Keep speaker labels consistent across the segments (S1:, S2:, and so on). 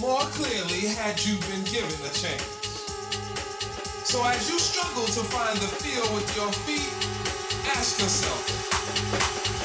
S1: more clearly had you been given a chance. So as you struggle to find the feel with your feet, ask yourself,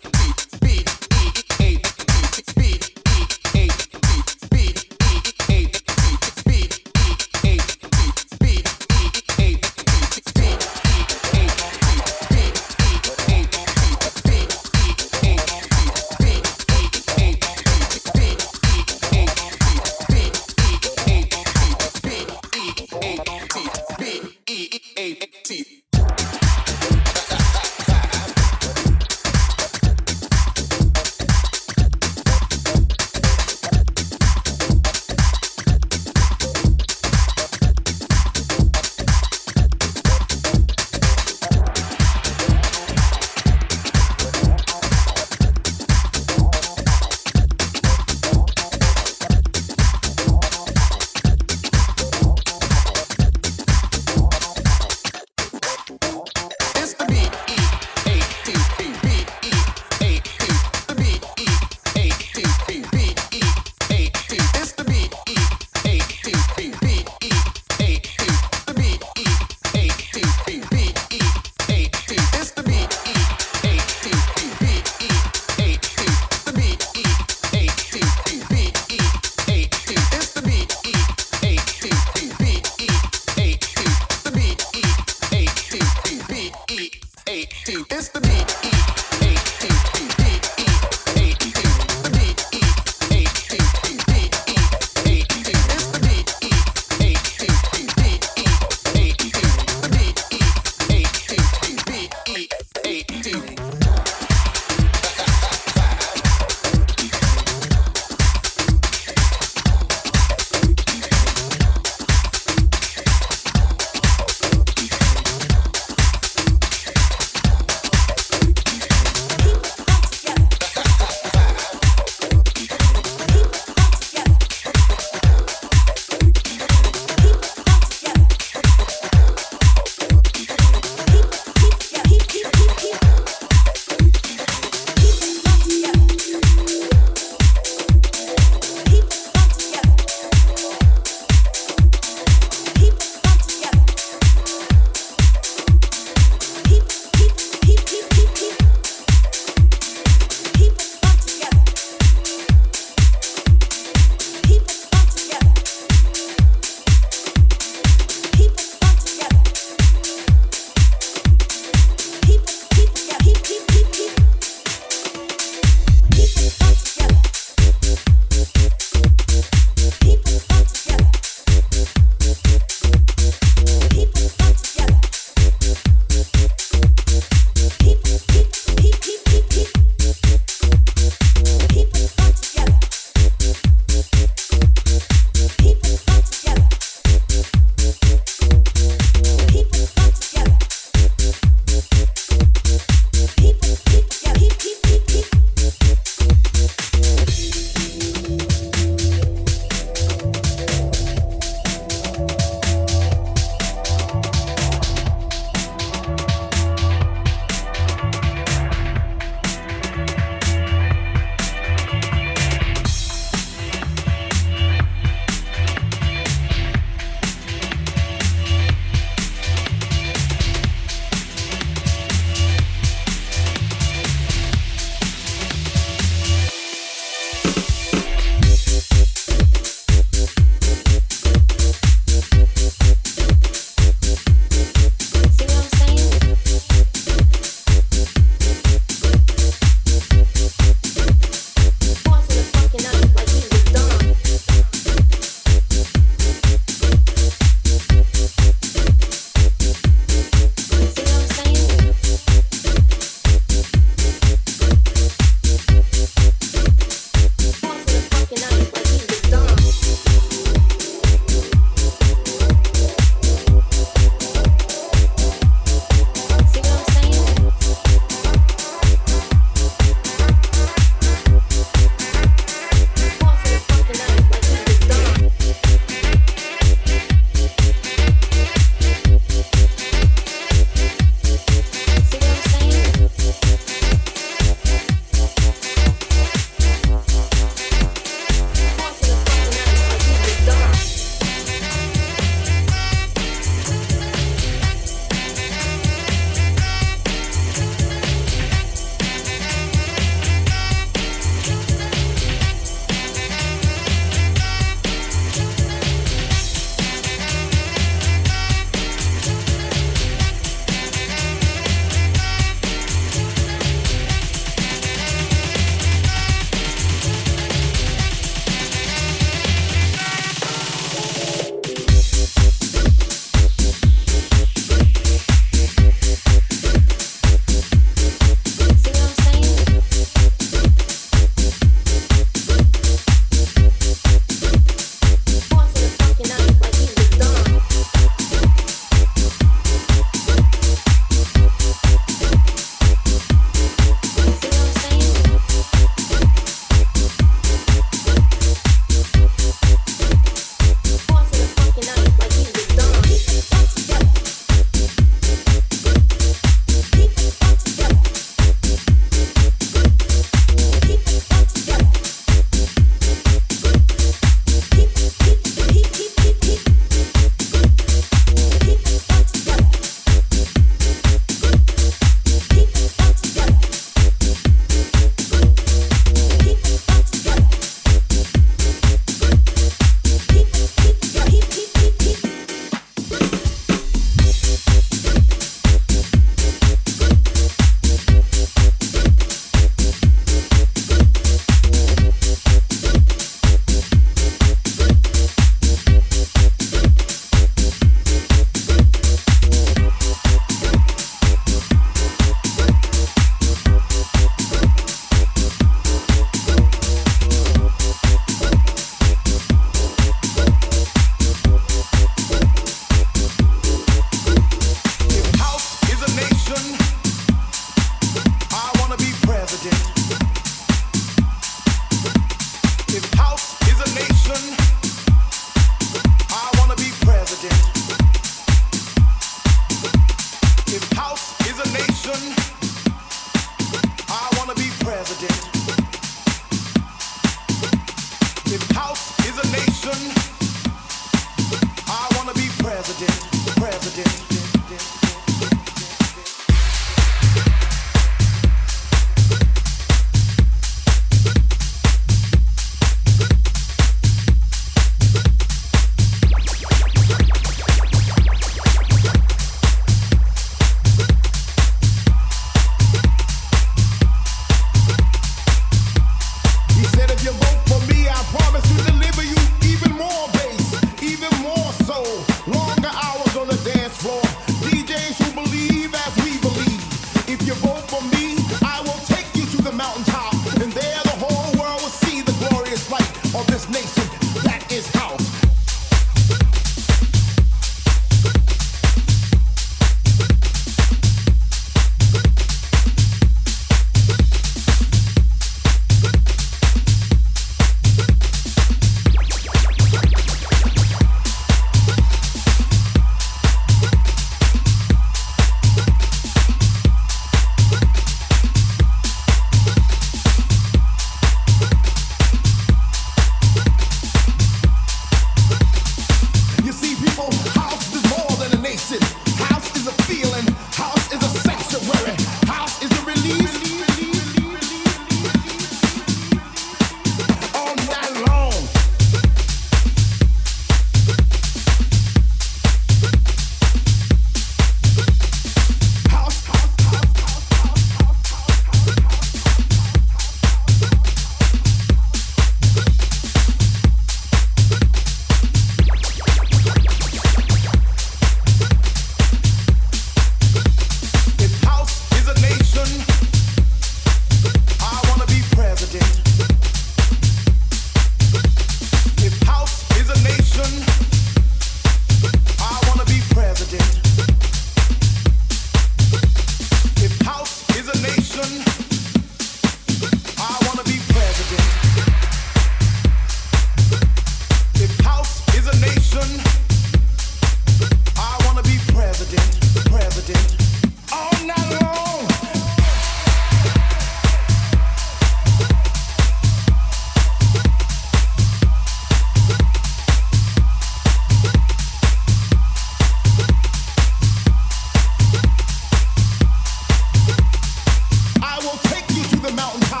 S1: the
S2: mountaintop.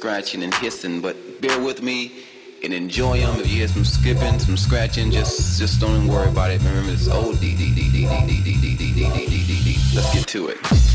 S2: Scratching and hissing, but bear with me and enjoy them. If you hear some skipping, some scratching, just just don't worry about it. Remember, it's old. Let's get to it.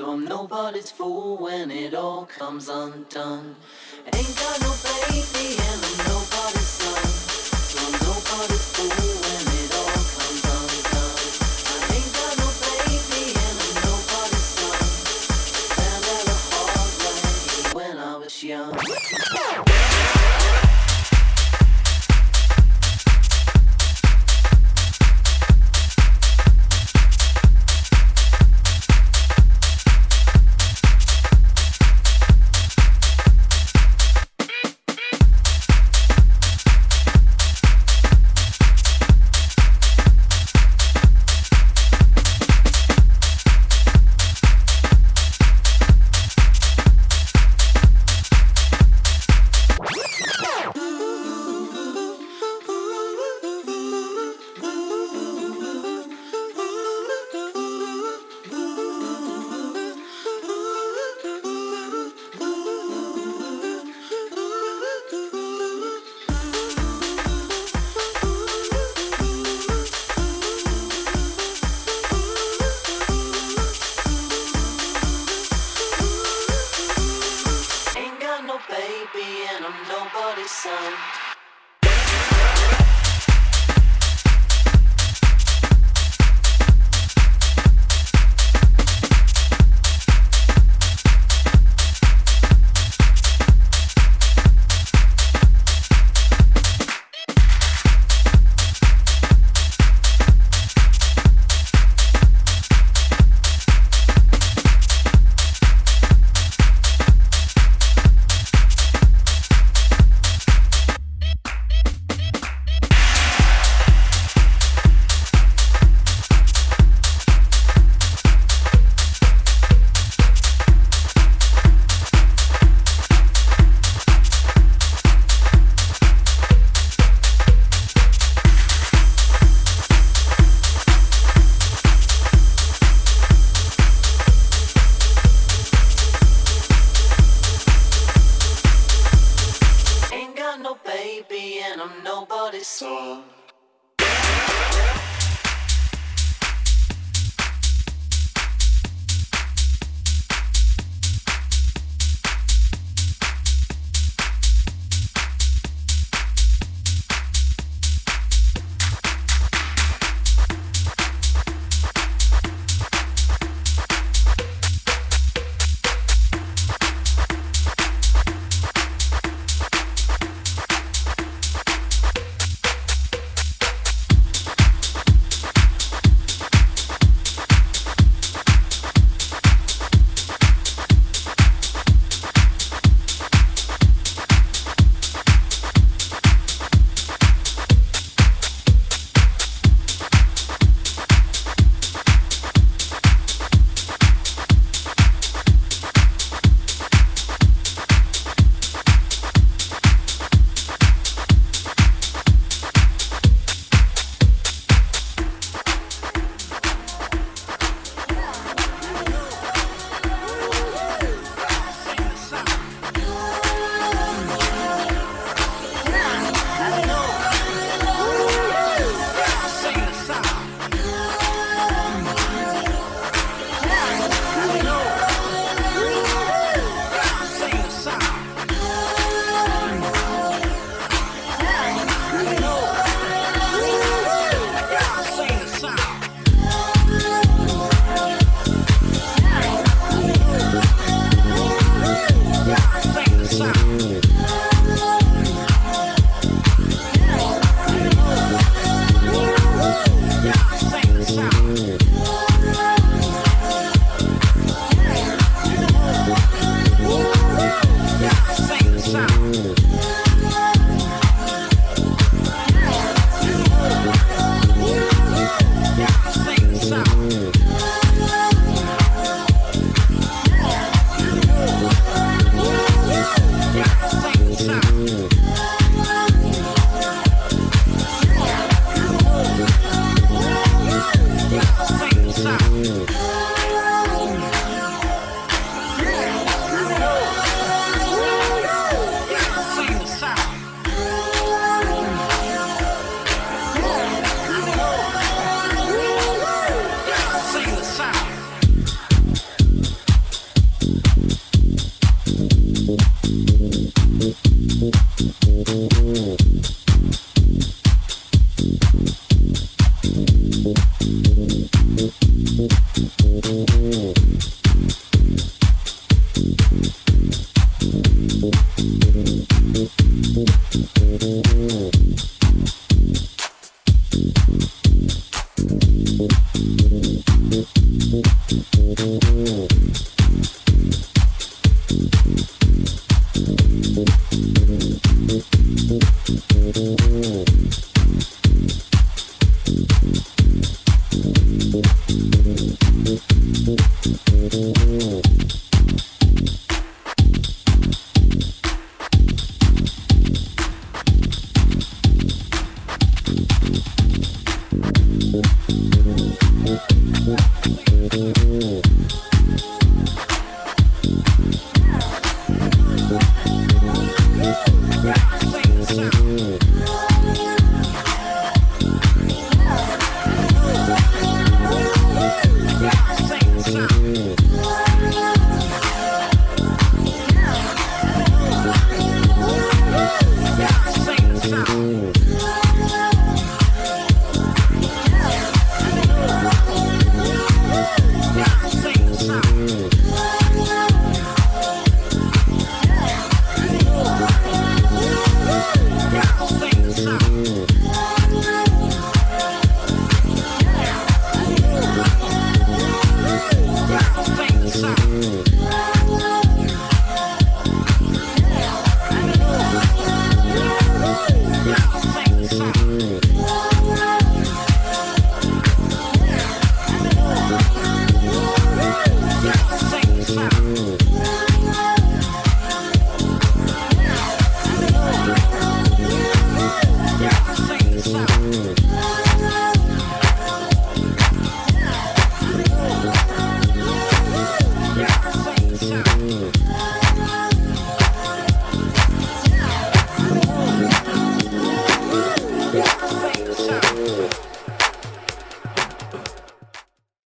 S3: So I'm nobody's fool when it all comes undone. Ain't got no baby and I'm nobody's son. So I'm nobody's fool when it all comes undone. I ain't got no baby and I'm nobody's son. The hard when I was young.